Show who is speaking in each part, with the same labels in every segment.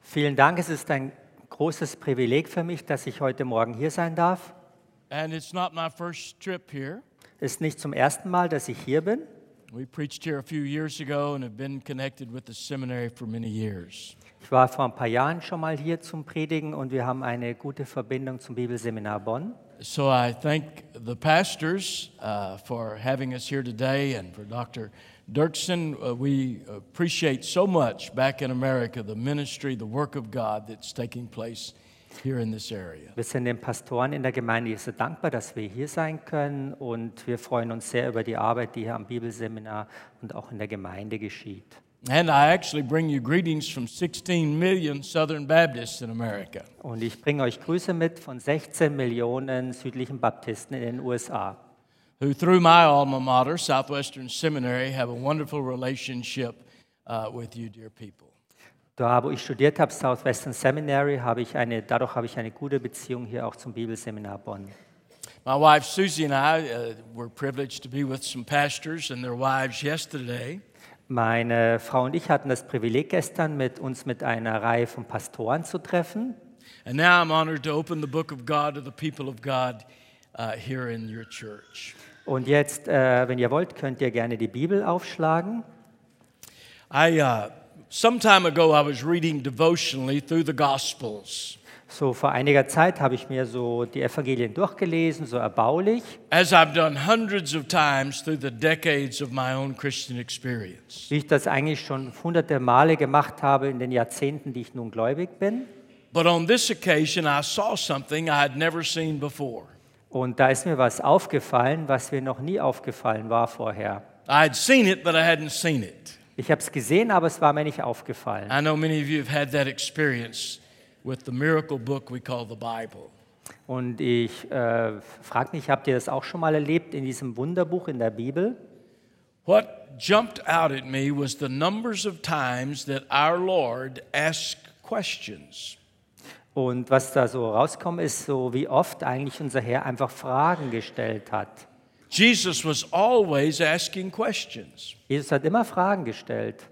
Speaker 1: Vielen Dank, es ist ein großes Privileg für mich, dass ich heute Morgen hier sein darf.
Speaker 2: And it's not my first trip here.
Speaker 1: Es ist nicht zum ersten Mal, dass ich hier bin.
Speaker 2: We preached here a few years ago and have been connected with the seminary for many years.
Speaker 1: Ich war vor ein paar Jahren schon mal hier zum Predigen und wir haben eine gute Verbindung zum Bibelseminar Bonn.
Speaker 2: So I thank the pastors uh, for having us here today and for Dr. Dirksen. Uh, we appreciate so much back in America the ministry, the work of God that's taking place here in this area.
Speaker 1: Wir sind den Pastoren in der Gemeinde so dankbar, dass wir hier sein können und wir freuen uns sehr über die Arbeit, die hier am Bibelseminar und auch in der Gemeinde geschieht.
Speaker 2: And I actually bring you greetings from 16 million Southern Baptists in America.
Speaker 1: Und ich bringe euch Grüße mit von 16 Millionen südlichen Baptisten in den USA,
Speaker 2: who, through my alma mater, Southwestern Seminary, have a wonderful relationship uh, with you, dear people.
Speaker 1: Da, wo ich studiert habe, Southwestern Seminary, habe ich eine, dadurch habe ich eine gute Beziehung hier auch zum Bibelseminar Bonn.
Speaker 2: My wife Susie and I uh, were privileged to be with some pastors and their wives yesterday.
Speaker 1: Meine Frau und ich hatten das Privileg gestern, mit uns mit einer Reihe von Pastoren zu treffen.
Speaker 2: And now I'm honored to open the book of God to the people of God uh, here in your church.
Speaker 1: Und jetzt, äh, wenn ihr wollt, könnt ihr gerne die Bibel aufschlagen.
Speaker 2: I, uh, some time ago, I was reading devotionally through the Gospels.
Speaker 1: So vor einiger Zeit habe ich mir so die Evangelien durchgelesen, so erbaulich,
Speaker 2: As I've done hundreds of times through the decades of my own Christian experience.
Speaker 1: wie ich das eigentlich schon hunderte Male gemacht habe in den Jahrzehnten, die ich nun gläubig bin.
Speaker 2: But on this occasion, I saw something I had never seen before.
Speaker 1: Und da ist mir was aufgefallen, was mir noch nie aufgefallen war vorher.
Speaker 2: I had seen it, but I hadn't seen it.
Speaker 1: Ich habe es gesehen, aber es war mir nicht aufgefallen.
Speaker 2: I know many of you have had that experience with the miracle book we call the Bible.
Speaker 1: Und ich äh, frage mich, habt ihr das auch schon mal erlebt in diesem Wunderbuch in der Bibel?
Speaker 2: What jumped out at me was the numbers of times that our Lord asked questions.
Speaker 1: Und was da so rauskommt, ist so, wie oft eigentlich unser Herr einfach Fragen gestellt hat.
Speaker 2: Jesus was always asking questions.
Speaker 1: Jesus hat immer Fragen gestellt.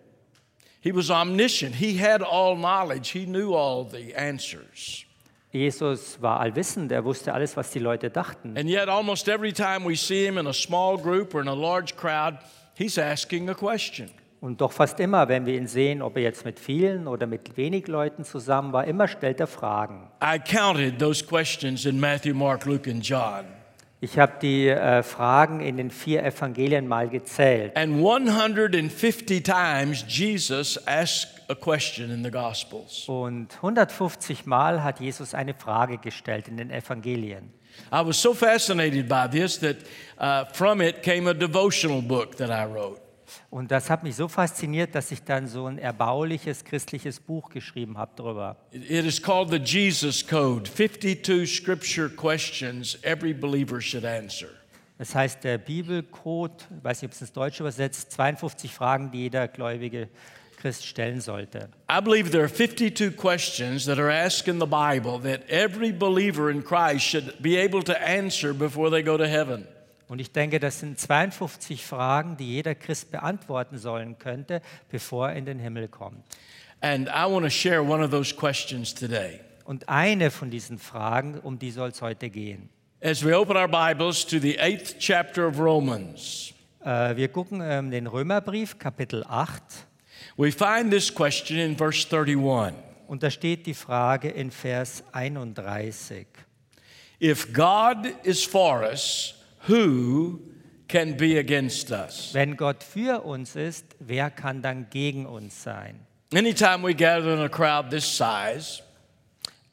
Speaker 2: He was omniscient. He had all knowledge. He knew all the answers.
Speaker 1: Jesus war allwissend, er wusste alles, was die Leute dachten.
Speaker 2: And yet, almost every time we see him in a small group or in a large crowd, he's asking a question.
Speaker 1: Und doch fast immer, wenn wir ihn sehen, ob er jetzt mit vielen oder mit wenig Leuten zusammen war, immer stellt er Fragen.
Speaker 2: I counted those questions in Matthew, Mark, Luke, and John.
Speaker 1: Ich habe die äh, Fragen in den vier Evangelien mal gezählt.
Speaker 2: And 150 times Jesus asked a question in the Gospels.
Speaker 1: Und 150 Mal hat Jesus eine Frage gestellt in den Evangelien.
Speaker 2: I was so fascinated by this that uh, from it came a devotional book that I wrote.
Speaker 1: Und das hat mich so fasziniert, dass ich dann so ein erbauliches christliches Buch geschrieben habe darüber.
Speaker 2: It is called the Jesus Code 52 scripture questions every believer should answer.
Speaker 1: Das heißt, der Bibelcode, weiß nicht, ob es ins Deutsche übersetzt, 52 Fragen, die jeder gläubige Christ stellen sollte.
Speaker 2: I believe there are 52 questions that are asked in the Bible that every believer in Christ should be able to answer before they go to heaven.
Speaker 1: Und ich denke, das sind 52 Fragen, die jeder Christ beantworten sollen könnte, bevor er in den Himmel kommt.
Speaker 2: And I want to share one of those questions today.
Speaker 1: Und eine von diesen Fragen, um die soll es heute gehen.
Speaker 2: As we open our Bibles to the eighth chapter of Romans,
Speaker 1: Äh, wir gucken ähm, den Römerbrief, Kapitel 8.
Speaker 2: we find this question in verse 31.
Speaker 1: Und da steht die Frage in Vers 31.
Speaker 2: If God is for us, who can be against us?
Speaker 1: Wenn Gott für uns ist, wer kann dann gegen uns sein?
Speaker 2: Anytime we gather in a crowd this size,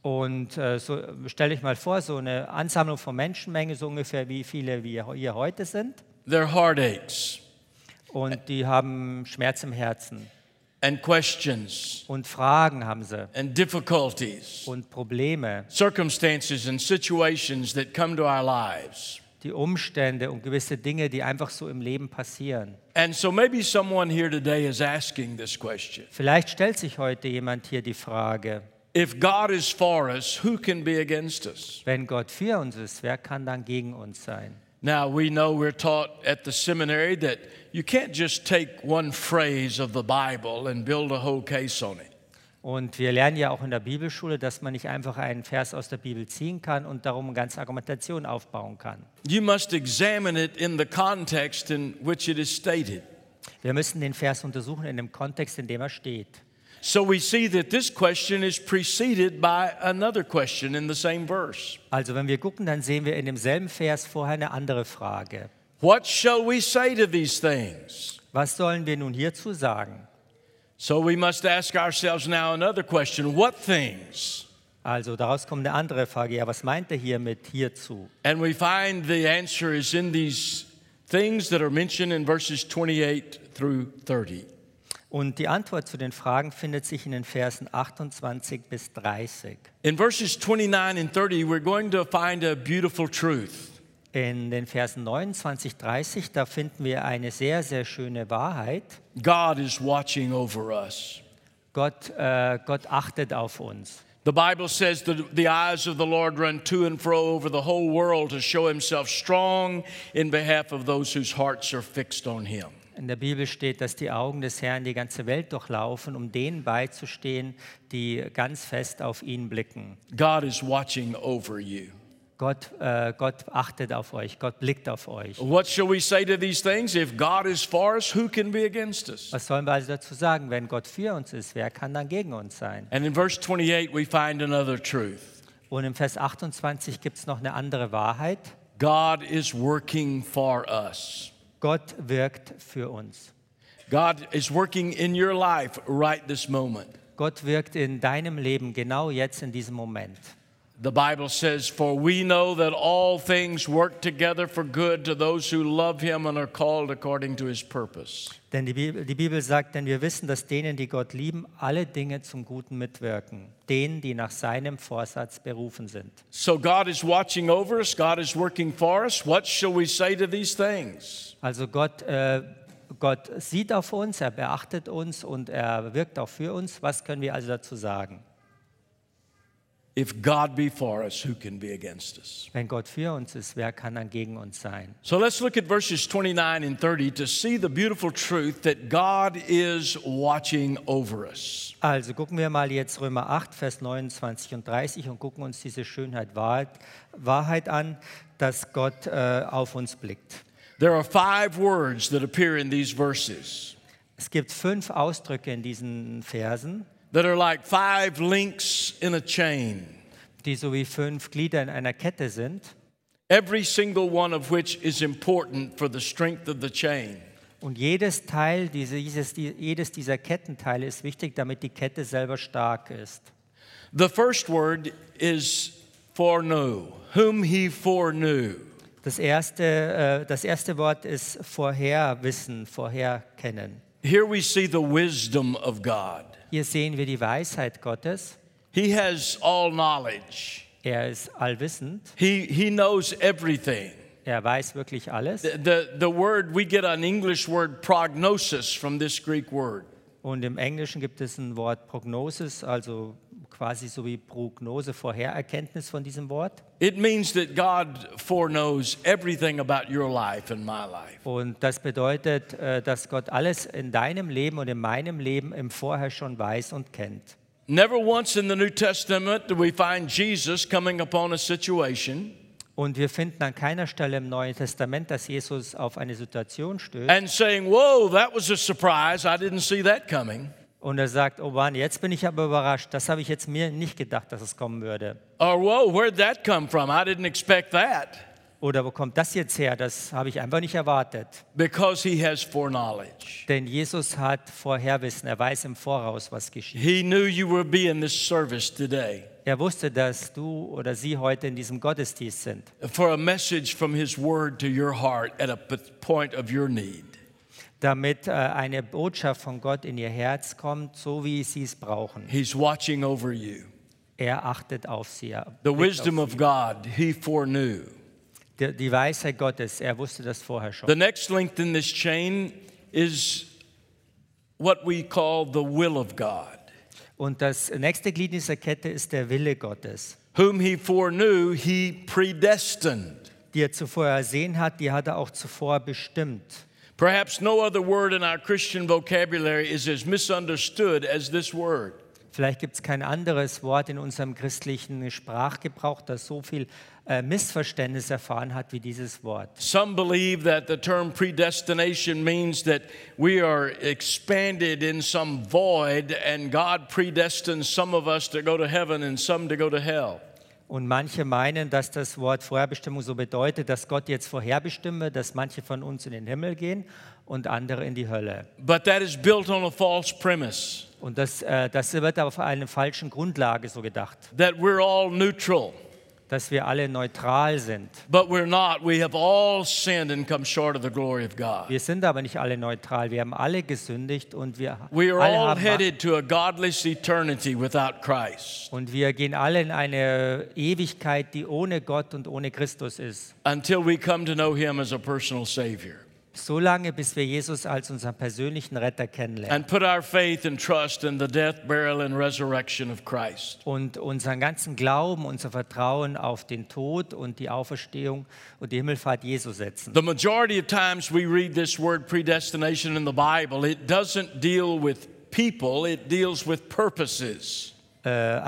Speaker 1: Und äh, so, stell dich mal vor, so eine Ansammlung von Menschenmenge, so ungefähr wie viele wir hier heute sind.
Speaker 2: their heart aches
Speaker 1: Und die haben Schmerz im Herzen.
Speaker 2: and questions
Speaker 1: Und Fragen haben sie.
Speaker 2: and difficulties,
Speaker 1: Und Probleme.
Speaker 2: circumstances and situations that come to our lives.
Speaker 1: Die Umstände und gewisse Dinge, die einfach so im Leben passieren.
Speaker 2: And so maybe someone here today is asking this question.
Speaker 1: Vielleicht stellt sich heute jemand hier die Frage,
Speaker 2: If God is for us, who can be against us?
Speaker 1: wenn Gott für uns ist, wer kann dann gegen uns sein?
Speaker 2: Now, we know we're taught at the seminary that you can't just take one phrase of the Bible and build a whole case on it.
Speaker 1: Und wir lernen ja auch in der Bibelschule, dass man nicht einfach einen Vers aus der Bibel ziehen kann und darum eine ganze Argumentation aufbauen kann.
Speaker 2: You must examine it in the context in which it is stated.
Speaker 1: Wir müssen den Vers untersuchen in dem Kontext, in dem er steht.
Speaker 2: So we see that this question is preceded by another question in the same verse.
Speaker 1: Also wenn wir gucken, dann sehen wir in demselben Vers vorher eine andere Frage.
Speaker 2: What shall we say to these things?
Speaker 1: Was sollen wir nun hierzu sagen?
Speaker 2: So we must ask ourselves now another question What things?
Speaker 1: Also daraus kommt eine andere Frage. Ja, was meint er hier mit hierzu?
Speaker 2: And we find the answer is in these things that are mentioned in verses 28 through 30.
Speaker 1: Und die Antwort zu den Fragen findet sich in den Versen 28 bis 30.
Speaker 2: In verses 29 and 30, we're going to find a beautiful truth.
Speaker 1: In den Versen 29, 30, da finden wir eine sehr, sehr schöne Wahrheit.
Speaker 2: God is watching over us.
Speaker 1: Gott, äh, Gott achtet auf uns.
Speaker 2: The Bible says that the eyes of the Lord run to and fro over the whole world to show himself strong in behalf of those whose hearts are fixed on him.
Speaker 1: In der Bibel steht, dass die Augen des Herrn die ganze Welt durchlaufen, um denen beizustehen, die ganz fest auf ihn blicken.
Speaker 2: God is watching over you.
Speaker 1: Gott, äh, Gott achtet auf euch, Gott blickt auf euch.
Speaker 2: What shall we say to these things? If God is for us, who can be against us?
Speaker 1: Was sollen wir also dazu sagen? Wenn Gott für uns ist, wer kann dann gegen uns sein?
Speaker 2: And in verse 28, we find another truth
Speaker 1: Und im Vers 28 gibt es noch eine andere Wahrheit.
Speaker 2: God is working for us.
Speaker 1: Gott wirkt für uns.
Speaker 2: God is working in your life right this moment.
Speaker 1: Gott wirkt in deinem Leben genau jetzt in diesem Moment.
Speaker 2: The Bible says, For we know that all things work together for good to those who love him and are called according to his purpose.
Speaker 1: Denn die Bibel, die Bibel sagt, denn wir wissen, dass denen, die Gott lieben, alle Dinge zum Guten mitwirken. Denen, die nach seinem Vorsatz berufen sind.
Speaker 2: So God is watching over us, God is working for us. What shall we say to these things?
Speaker 1: Also Gott, äh, Gott sieht auf uns, er beachtet uns und er wirkt auch für uns. Was können wir also dazu sagen?
Speaker 2: If God be for us, who can be against us?
Speaker 1: Wenn Gott für uns ist, wer kann dann gegen uns sein?
Speaker 2: So let's look at verses 29 and 30 to see the beautiful truth that God is watching over us.
Speaker 1: Also gucken wir mal jetzt Römer 8, Vers 29 und 30 und gucken uns diese Schönheit Wahrheit, an, dass Gott äh, auf uns blickt.
Speaker 2: There are five words that appear in these verses
Speaker 1: Es gibt fünf Ausdrücke in diesen Versen,
Speaker 2: that are like five links in a chain,
Speaker 1: die so wie fünf Glieder in einer Kette sind.
Speaker 2: every single one of which is important for the strength of the chain.
Speaker 1: Und jedes Teil, diese, dieses, die, jedes dieser Kettenteile ist wichtig, damit die Kette selber stark ist.
Speaker 2: The first word is foreknow, whom he foreknew.
Speaker 1: Das erste, äh, das erste Wort ist Vorherwissen, Vorherkennen.
Speaker 2: Here we see the wisdom of God.
Speaker 1: Hier sehen wir die Weisheit Gottes.
Speaker 2: He has all knowledge.
Speaker 1: Er ist allwissend.
Speaker 2: He, he knows everything.
Speaker 1: Er weiß wirklich alles.
Speaker 2: The, the, the word, we get an English word prognosis from this Greek word.
Speaker 1: Und im Englischen gibt es ein Wort Prognosis, also quasi so wie Prognose, Vorhererkenntnis von diesem Wort.
Speaker 2: It means that God foreknows everything about your life and my life.
Speaker 1: Und das bedeutet, äh, dass Gott alles in deinem Leben und in meinem Leben im Vorher schon weiß und kennt.
Speaker 2: Never once in the New Testament do we find Jesus coming upon a situation
Speaker 1: Und wir finden an keiner Stelle im Neuen Testament, dass Jesus auf eine Situation stößt
Speaker 2: and saying, Whoa, that was a surprise. I didn't see that coming.
Speaker 1: Und er sagt, oh Mann, jetzt bin ich aber überrascht. Das habe ich jetzt mir nicht gedacht, dass es kommen würde.
Speaker 2: Or, Whoa, where'd that come from? I didn't expect that.
Speaker 1: Oder wo kommt das jetzt her? Das habe ich einfach nicht erwartet.
Speaker 2: Because he has foreknowledge.
Speaker 1: Denn Jesus hat Vorherwissen. Er weiß im Voraus, was geschieht.
Speaker 2: He knew you would be in this service today
Speaker 1: Er wusste, dass du oder sie heute in diesem Gottesdienst sind,
Speaker 2: for a message from his word to your heart at a point of your need.
Speaker 1: Damit äh, eine Botschaft von Gott in ihr Herz kommt, so wie sie es brauchen.
Speaker 2: He's watching over you.
Speaker 1: Er achtet auf sie. er
Speaker 2: The wisdom of. God, he foreknew.
Speaker 1: Die, die Weisheit Gottes, er wusste das vorher schon.
Speaker 2: The next link in this chain is what we call the will of God.
Speaker 1: Und das nächste Glied dieser Kette ist der Wille Gottes.
Speaker 2: Whom he foreknew, he predestined.
Speaker 1: die er zuvor ersehen hat, die hat er auch zuvor bestimmt.
Speaker 2: Perhaps no other word in our Christian vocabulary is as misunderstood as this word.
Speaker 1: Vielleicht gibt es kein anderes Wort in unserem christlichen Sprachgebrauch, das so viel äh, Missverständnis erfahren hat wie dieses Wort.
Speaker 2: Some believe that the term predestination means that we are expanded in some void and God predestines some of us to go to heaven and some to go to hell.
Speaker 1: Und manche meinen, dass das Wort Vorherbestimmung so bedeutet, dass Gott jetzt vorherbestimme, dass manche von uns in den Himmel gehen und andere in die Hölle.
Speaker 2: But that is built on a false premise
Speaker 1: Und das, äh, das wird auf einer falschen Grundlage so gedacht,
Speaker 2: that we're all neutral.
Speaker 1: Dass wir alle neutral sind.
Speaker 2: But we're not. We have all sinned and come short of the glory of God.
Speaker 1: Wir sind aber nicht alle neutral. Wir haben alle gesündigt und wir
Speaker 2: We are
Speaker 1: alle
Speaker 2: all
Speaker 1: haben
Speaker 2: headed to a godless eternity without Christ
Speaker 1: und wir gehen alle in eine Ewigkeit, die ohne Gott und ohne Christus ist.
Speaker 2: until we come to know Him as a personal Savior
Speaker 1: So lange, bis wir Jesus als unseren persönlichen Retter kennenlernen
Speaker 2: and put our faith and trust in the death, burial, and resurrection of Christ.
Speaker 1: und unseren ganzen Glauben, unser Vertrauen auf den Tod und die Auferstehung und die Himmelfahrt Jesu setzen.
Speaker 2: The majority of times we read this word predestination in the Bible, it doesn't deal with people, it deals with purposes.
Speaker 1: Äh,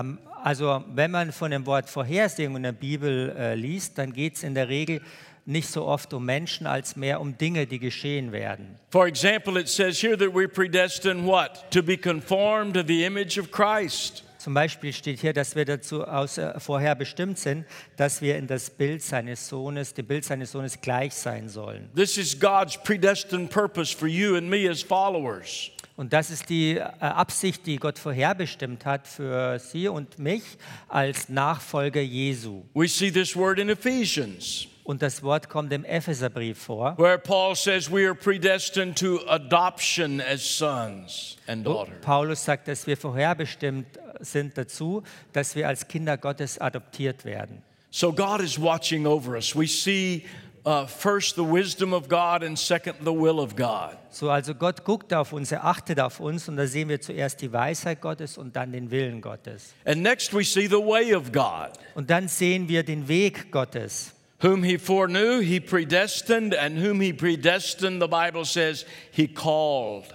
Speaker 1: also wenn man von dem Wort Vorhersehung in der Bibel äh, liest, dann geht es in der Regel nicht so oft um Menschen, als mehr um Dinge, die geschehen werden.
Speaker 2: For example, it says here that we're predestined what? To be conformed to the image of Christ.
Speaker 1: Zum Beispiel steht hier, dass wir dazu aus, äh, vorher bestimmt sind, dass wir in das Bild seines Sohnes, dem Bild seines Sohnes gleich sein sollen.
Speaker 2: This is God's predestined purpose for you and me as followers.
Speaker 1: Und das ist die äh, Absicht, die Gott vorherbestimmt hat für Sie und mich als Nachfolger Jesu.
Speaker 2: We see this word in Ephesians,
Speaker 1: Und das Wort kommt im Epheserbrief vor,
Speaker 2: where Paul says we are predestined to adoption as sons and daughters.
Speaker 1: Paulus sagt, dass wir vorherbestimmt sind dazu, dass wir als Kinder Gottes adoptiert werden.
Speaker 2: So God is watching over us. We see uh, first the wisdom of God and second the will of God.
Speaker 1: So, also Gott guckt auf uns, er achtet auf uns und da sehen wir zuerst die Weisheit Gottes und dann den Willen Gottes.
Speaker 2: And next we see the way of God.
Speaker 1: Und dann sehen wir den Weg Gottes.
Speaker 2: Whom he foreknew, he predestined, and whom he predestined, the Bible says, he called.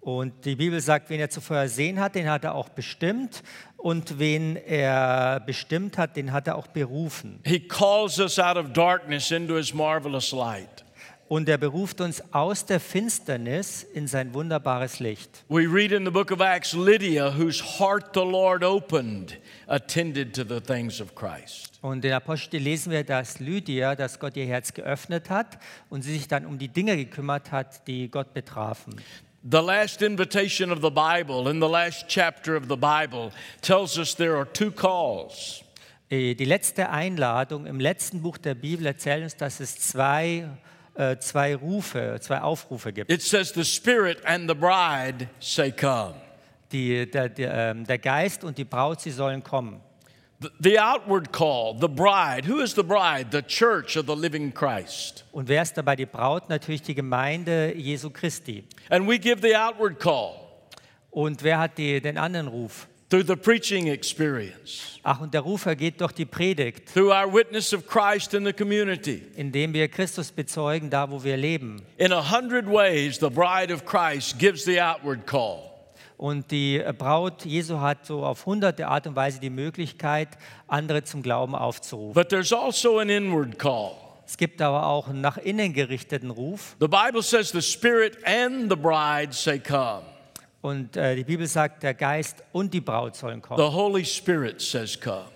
Speaker 1: Und die Bibel sagt, wen er zuvor ersehen hat, den hat er auch bestimmt. Und wen er bestimmt hat, den hat er auch berufen.
Speaker 2: He calls us out of darkness into his marvelous light.
Speaker 1: Und er beruft uns aus der Finsternis in sein wunderbares Licht.
Speaker 2: We read in the book of Acts Lydia, whose heart the Lord opened, attended to the things of Christ.
Speaker 1: Und in Apostel lesen wir, dass Lydia, dass Gott ihr Herz geöffnet hat und sie sich dann um die Dinge gekümmert hat, die Gott betrafen.
Speaker 2: The last invitation of the Bible, in the last chapter of the Bible, tells us there are two calls.
Speaker 1: Äh, Die letzte Einladung im letzten Buch der Bibel erzählt uns, dass es zwei, zwei Rufe, zwei Aufrufe gibt.
Speaker 2: It says, The Spirit and the bride say, Come.
Speaker 1: Die, der, der, ähm, der Geist und die Braut, sie sollen kommen.
Speaker 2: The, the outward call, the bride. Who is the bride? The church of the living Christ.
Speaker 1: Und wer ist dabei die Braut? Natürlich die Gemeinde Jesu Christi.
Speaker 2: And we give the outward call
Speaker 1: Und wer hat die, den anderen Ruf?
Speaker 2: Through the preaching experience,
Speaker 1: Ach, und der Ruf ergeht durch die Predigt,
Speaker 2: through our witness of Christ in the community.
Speaker 1: indem wir Christus bezeugen, da wo wir leben.
Speaker 2: In a hundred ways, the bride of Christ gives the outward call.
Speaker 1: Und die Braut Jesu hat so auf hunderte Art und Weise die Möglichkeit, andere zum Glauben aufzurufen.
Speaker 2: But there's also an inward call.
Speaker 1: Es gibt aber auch einen nach innen gerichteten Ruf.
Speaker 2: The Bible says the Spirit and the bride say, Come.
Speaker 1: Und äh, die Bibel sagt, der Geist und die Braut sollen kommen.
Speaker 2: The Holy Spirit says, Come.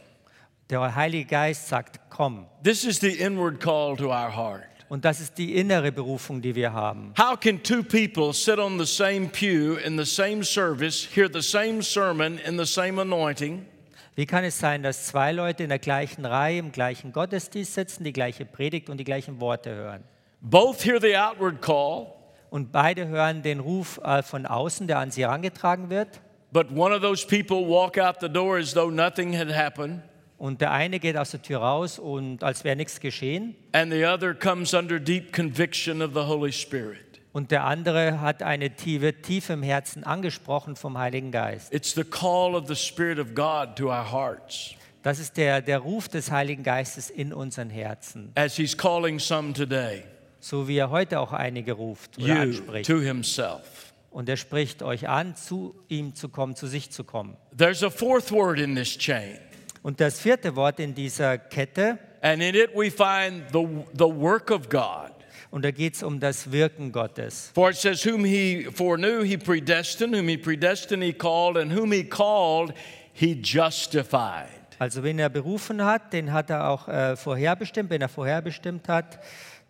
Speaker 1: Der Heilige Geist sagt, komm.
Speaker 2: This is the inward call to our heart.
Speaker 1: Und das ist die innere Berufung, die wir haben.
Speaker 2: How can two people sit on the same pew in the same service, hear the same sermon in the same anointing,
Speaker 1: Wie kann es sein, dass zwei Leute in der gleichen Reihe, im gleichen Gottesdienst sitzen, die gleiche Predigt und die gleichen Worte hören?
Speaker 2: both hear the outward call,
Speaker 1: Und beide hören den Ruf äh, von außen, der an sie herangetragen wird.
Speaker 2: but one of those people walk out the door as though nothing had happened,
Speaker 1: Und der eine geht aus der Tür raus und als wäre nichts geschehen.
Speaker 2: and the other comes under deep conviction of the Holy Spirit?
Speaker 1: Und der andere hat eine tiefe, tief im Herzen angesprochen vom Heiligen Geist.
Speaker 2: It's the call of the Spirit of God to our hearts.
Speaker 1: Das ist der, der Ruf des Heiligen Geistes in unseren Herzen,
Speaker 2: as He's calling some today,
Speaker 1: so wie er heute auch einige ruft oder anspricht.
Speaker 2: to Himself.
Speaker 1: Und er spricht euch an, zu ihm zu kommen, zu sich zu kommen.
Speaker 2: There's a fourth word in this chain,
Speaker 1: Und das vierte Wort in dieser Kette,
Speaker 2: and in it we find the, the work of God.
Speaker 1: und da geht es um das Wirken Gottes.
Speaker 2: For it says, Whom he foreknew, he predestined, whom he predestined, he called, and whom he called, he justified.
Speaker 1: Also wen er berufen hat, den hat er auch äh, vorherbestimmt. Wenn er vorherbestimmt hat,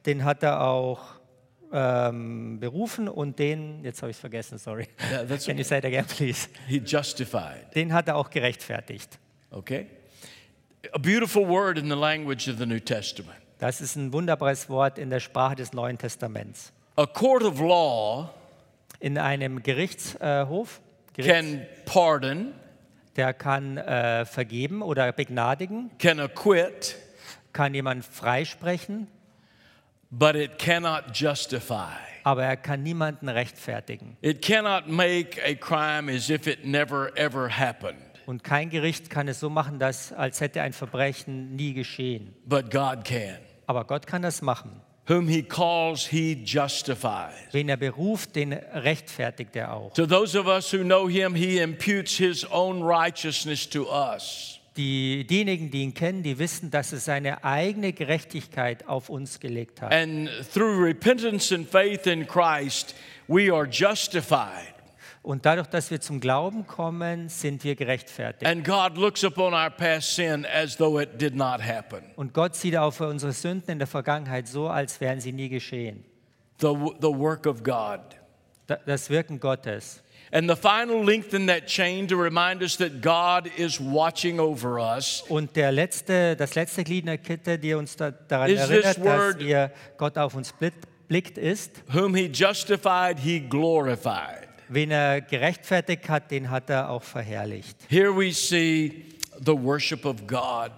Speaker 1: den hat er auch ähm, berufen und den, jetzt habe ich es vergessen, sorry.
Speaker 2: Yeah, that's
Speaker 1: Can you say it again, please?
Speaker 2: He justified.
Speaker 1: Den hat er auch gerechtfertigt.
Speaker 2: Okay? A beautiful word in the language of the New Testament.
Speaker 1: Das ist ein wunderbares Wort in der Sprache des Neuen Testaments.
Speaker 2: A court of law
Speaker 1: In einem Gerichtshof, Gerichts,
Speaker 2: can pardon,
Speaker 1: der kann äh, vergeben oder begnadigen,
Speaker 2: can acquit,
Speaker 1: kann jemand freisprechen,
Speaker 2: but it cannot justify.
Speaker 1: aber er kann niemanden rechtfertigen.
Speaker 2: It cannot make a crime as if it never ever happened.
Speaker 1: Und kein Gericht kann es so machen, dass, als hätte ein Verbrechen nie geschehen.
Speaker 2: But God can.
Speaker 1: Aber Gott kann das machen.
Speaker 2: Whom he calls, he justifies.
Speaker 1: Wen er beruft, den rechtfertigt er auch.
Speaker 2: To those of us who know him, he imputes his own righteousness to us.
Speaker 1: Die, diejenigen, die ihn kennen, die wissen, dass er seine eigene Gerechtigkeit auf uns gelegt hat.
Speaker 2: And through repentance and faith in Christ, we are justified.
Speaker 1: Und dadurch, dass wir zum Glauben kommen, sind wir gerechtfertigt.
Speaker 2: And God looks upon our past sin as though it did not happen.
Speaker 1: Und Gott sieht auf unsere Sünden in der Vergangenheit so, als wären sie nie geschehen.
Speaker 2: The, the work of God.
Speaker 1: Da- Das Wirken Gottes.
Speaker 2: And the final link in that chain to remind us that God is watching over us
Speaker 1: Und der letzte, das letzte Glied in der Kette, die uns da, daran
Speaker 2: Is
Speaker 1: erinnert,
Speaker 2: this
Speaker 1: dass
Speaker 2: word-
Speaker 1: wir Gott auf uns blickt, ist,
Speaker 2: whom he justified, he glorified.
Speaker 1: wen er gerechtfertigt hat, den hat er auch verherrlicht.
Speaker 2: Here we see the worship of God,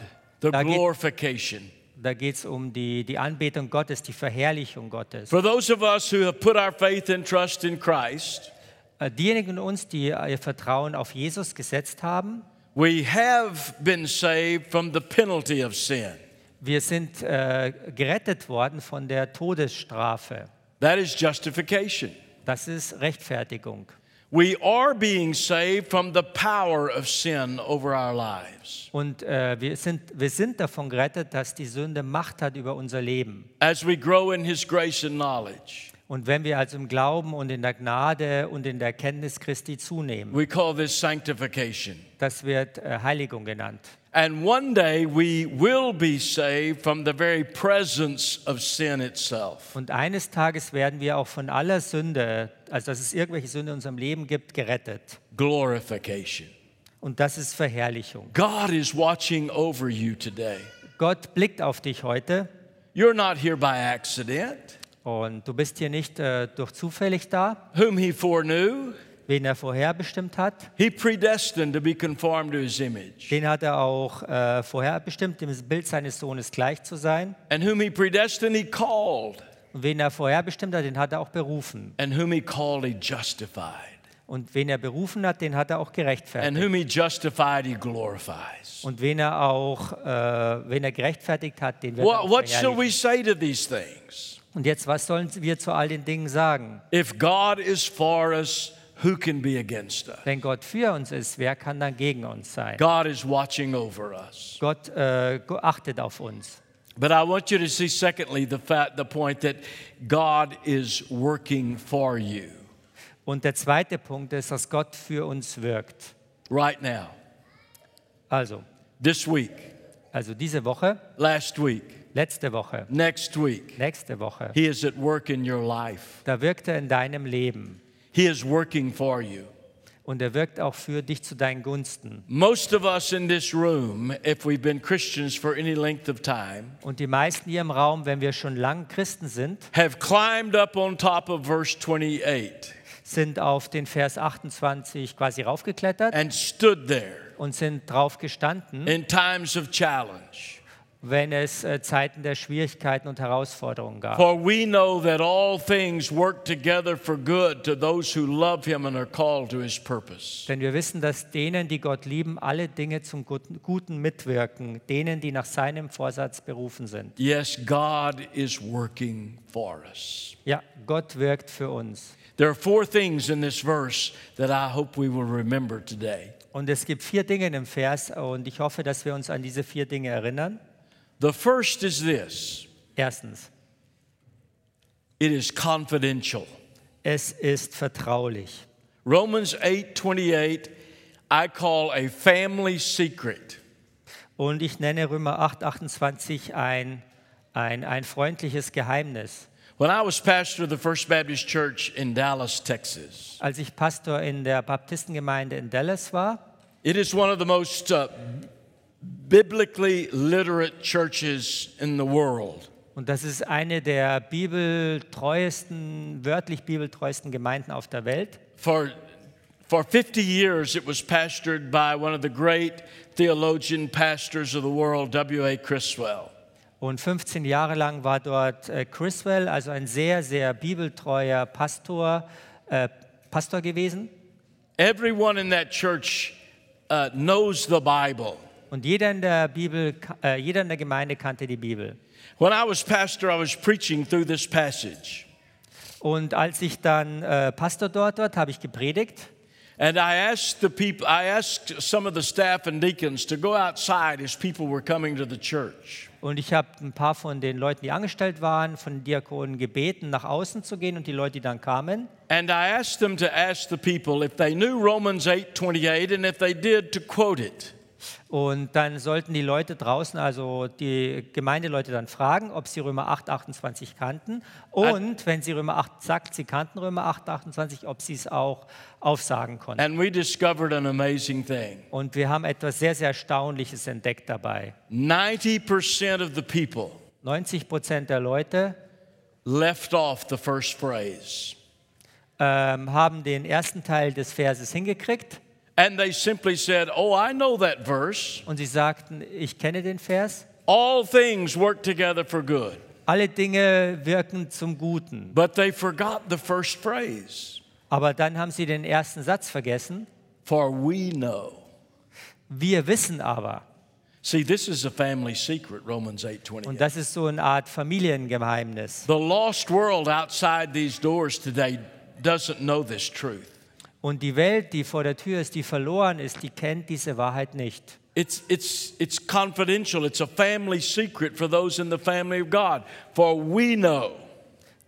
Speaker 2: the
Speaker 1: Da
Speaker 2: glorification.
Speaker 1: Da geht es um die, die Anbetung Gottes, die Verherrlichung Gottes.
Speaker 2: For those of us who have put our faith and trust in Christ,
Speaker 1: Diejenigen von uns, die ihr Vertrauen auf Jesus gesetzt haben,
Speaker 2: we have been saved from the penalty of sin.
Speaker 1: wir sind äh, gerettet worden von der Todesstrafe.
Speaker 2: That is justification.
Speaker 1: Das ist Rechtfertigung.
Speaker 2: We are being saved from the power of sin over our lives.
Speaker 1: Und äh, wir, sind, wir sind davon gerettet, dass die Sünde Macht hat über unser Leben.
Speaker 2: As we grow in His grace and knowledge,
Speaker 1: Und wenn wir also im Glauben und in der Gnade und in der Erkenntnis Christi zunehmen,
Speaker 2: we call this sanctification.
Speaker 1: das wird äh, Heiligung genannt.
Speaker 2: And one day we will be saved from the very presence of sin itself.
Speaker 1: Und eines Tages werden wir auch von aller Sünde, also dass es irgendwelche Sünde in unserem Leben gibt, gerettet.
Speaker 2: Glorification.
Speaker 1: Und das ist Verherrlichung.
Speaker 2: God is watching over you today.
Speaker 1: Gott blickt auf dich heute
Speaker 2: You're not here by accident.
Speaker 1: Und du bist hier nicht äh, durch zufällig da,
Speaker 2: Whom He foreknew,
Speaker 1: wen er vorherbestimmt hat.
Speaker 2: He predestined to be conformed to His image.
Speaker 1: Den hat er auch äh, vorherbestimmt, dem Bild seines Sohnes gleich zu sein.
Speaker 2: And whom He predestined, He called.
Speaker 1: Und wen er vorherbestimmt hat, den hat er auch berufen.
Speaker 2: And whom He called, He justified.
Speaker 1: Und wen er berufen hat, den hat er auch
Speaker 2: And
Speaker 1: gerechtfertigt.
Speaker 2: whom He justified, He glorifies.
Speaker 1: Und wen er auch, äh, wen er gerechtfertigt hat, den wird er auch
Speaker 2: what shall we say to these things?
Speaker 1: Und jetzt, was sollen wir zu all den Dingen sagen?
Speaker 2: If God is for us, who can be against us?
Speaker 1: Wenn Gott für uns ist, wer kann dann gegen uns sein?
Speaker 2: God is watching over us.
Speaker 1: Gott äh, achtet auf uns.
Speaker 2: But I want you to see, secondly, the, fact, the point that God is working for you
Speaker 1: Und der zweite Punkt ist, dass Gott für uns wirkt.
Speaker 2: right now,
Speaker 1: Also,
Speaker 2: this week,
Speaker 1: also diese Woche,
Speaker 2: last week,
Speaker 1: letzte Woche,
Speaker 2: next week.
Speaker 1: nächste Woche,
Speaker 2: He is at work in your life.
Speaker 1: da wirkt er in deinem Leben.
Speaker 2: He is working for you.
Speaker 1: Und er wirkt auch für dich zu deinen Gunsten.
Speaker 2: Most of us in this room, if we've been Christians for any length of time,
Speaker 1: Und die meisten hier im Raum, wenn wir schon lang Christen sind,
Speaker 2: have climbed up on top of verse 28
Speaker 1: sind auf den Vers 28 quasi raufgeklettert
Speaker 2: and stood there
Speaker 1: und sind drauf gestanden
Speaker 2: in times of challenge.
Speaker 1: Wenn es äh, Zeiten der Schwierigkeiten und Herausforderungen gab.
Speaker 2: For we know that all things work together for good to those who love him and are called to his purpose.
Speaker 1: Denn wir wissen, dass denen, die Gott lieben, alle Dinge zum Guten mitwirken, denen, die nach seinem Vorsatz berufen sind.
Speaker 2: Yes, God is working for us.
Speaker 1: Ja, Gott wirkt für uns.
Speaker 2: There are four things in this verse that I hope we will remember today.
Speaker 1: Und es gibt vier Dinge in dem Vers und ich hoffe, dass wir uns an diese vier Dinge erinnern.
Speaker 2: The first is this
Speaker 1: Erstens,
Speaker 2: it is confidential.
Speaker 1: es ist vertraulich.
Speaker 2: Romans 8:28 I call a family secret.
Speaker 1: Und ich nenne Römer 8, 28 ein, ein, ein freundliches Geheimnis.
Speaker 2: When I was pastor of the First Baptist Church in Dallas, Texas,
Speaker 1: Als ich Pastor in der Baptistengemeinde in Dallas war,
Speaker 2: it is one of the most uh, biblically literate churches in the world.
Speaker 1: und das ist eine der bibeltreuesten, wörtlich bibeltreuesten Gemeinden auf der Welt.
Speaker 2: For, for 50 years, it was pastored by one of the great theologian pastors of the world, W.A. Criswell.
Speaker 1: Und 15 Jahre lang war dort äh, Criswell, also ein sehr, sehr bibeltreuer Pastor, äh, Pastor gewesen.
Speaker 2: Everyone in that church uh, knows the Bible.
Speaker 1: Und jeder in der Bibel, äh, jeder in der Gemeinde kannte die Bibel.
Speaker 2: When I was pastor, I was preaching through this passage.
Speaker 1: Und als ich dann äh, Pastor dort war, habe ich gepredigt.
Speaker 2: And I asked the people, I asked some of the staff and deacons to go outside as people were coming to the church.
Speaker 1: Und ich habe ein paar von den Leuten, die angestellt waren, von den Diakonen gebeten, nach außen zu gehen und die Leute, die dann kamen.
Speaker 2: And I asked them to ask the people if they knew Romans 8:28 and if they did to quote it.
Speaker 1: Und dann sollten die Leute draußen, also die Gemeindeleute dann fragen, ob sie Römer 8, 28 kannten. Und wenn sie Römer 8 sagt, sie kannten Römer 8, 28, ob sie es auch aufsagen konnten.
Speaker 2: And we discovered an amazing thing.
Speaker 1: Und wir haben etwas sehr, sehr Erstaunliches entdeckt dabei.
Speaker 2: 90% of the people
Speaker 1: 90 Prozent der Leute
Speaker 2: left off the first phrase.
Speaker 1: ähm, haben den ersten Teil des Verses hingekriegt
Speaker 2: And they simply said, Oh, I know that verse.
Speaker 1: und sie sagten, ich kenne den Vers.
Speaker 2: All things work together for good.
Speaker 1: Alle Dinge wirken zum Guten.
Speaker 2: But they forgot the first phrase.
Speaker 1: Aber dann haben sie den ersten Satz vergessen.
Speaker 2: For we know.
Speaker 1: Wir wissen aber,
Speaker 2: See, this is a family secret, Romans 8
Speaker 1: und das ist so eine Art Familiengeheimnis.
Speaker 2: The lost world outside these doors today doesn't know this truth.
Speaker 1: Und die Welt, die vor der Tür ist, die verloren ist, die kennt diese Wahrheit nicht.
Speaker 2: It's, it's, it's confidential. It's a family secret for those in the family of God. For we know.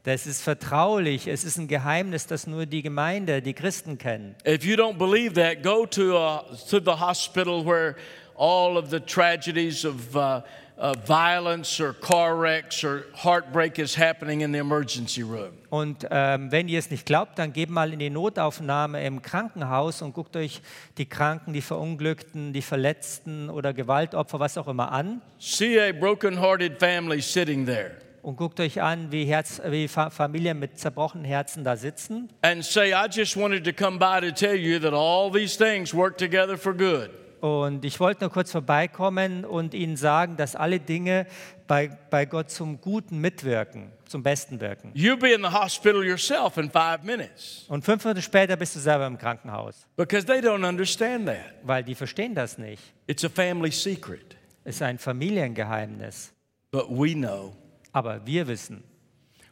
Speaker 1: Das ist vertraulich, es ist ein Geheimnis, das nur die Gemeinde, die Christen kennen.
Speaker 2: If you don't believe that, go to, uh, to the hospital where all of the tragedies of uh, uh, violence or car wrecks or heartbreak is happening in the emergency room.
Speaker 1: Und ähm, wenn ihr es nicht glaubt, dann geht mal in die Notaufnahme im Krankenhaus und guckt euch die Kranken, die Verunglückten, die Verletzten oder Gewaltopfer, was auch immer an.
Speaker 2: See a broken-hearted family sitting there
Speaker 1: Und guckt euch an, wie, Herz, wie Fa Familien mit zerbrochenen Herzen da sitzen.
Speaker 2: and say, I just wanted to come by to tell you that all these things work together for good.
Speaker 1: Und ich wollte nur kurz vorbeikommen und Ihnen sagen, dass alle Dinge bei, bei Gott zum Guten mitwirken, zum Besten wirken.
Speaker 2: You'll be in the hospital yourself in five minutes
Speaker 1: Und fünf Minuten später bist du selber im Krankenhaus,
Speaker 2: because they don't understand that.
Speaker 1: weil die verstehen das nicht.
Speaker 2: It's a family secret.
Speaker 1: Es ist ein Familiengeheimnis.
Speaker 2: But we know.
Speaker 1: Aber wir wissen,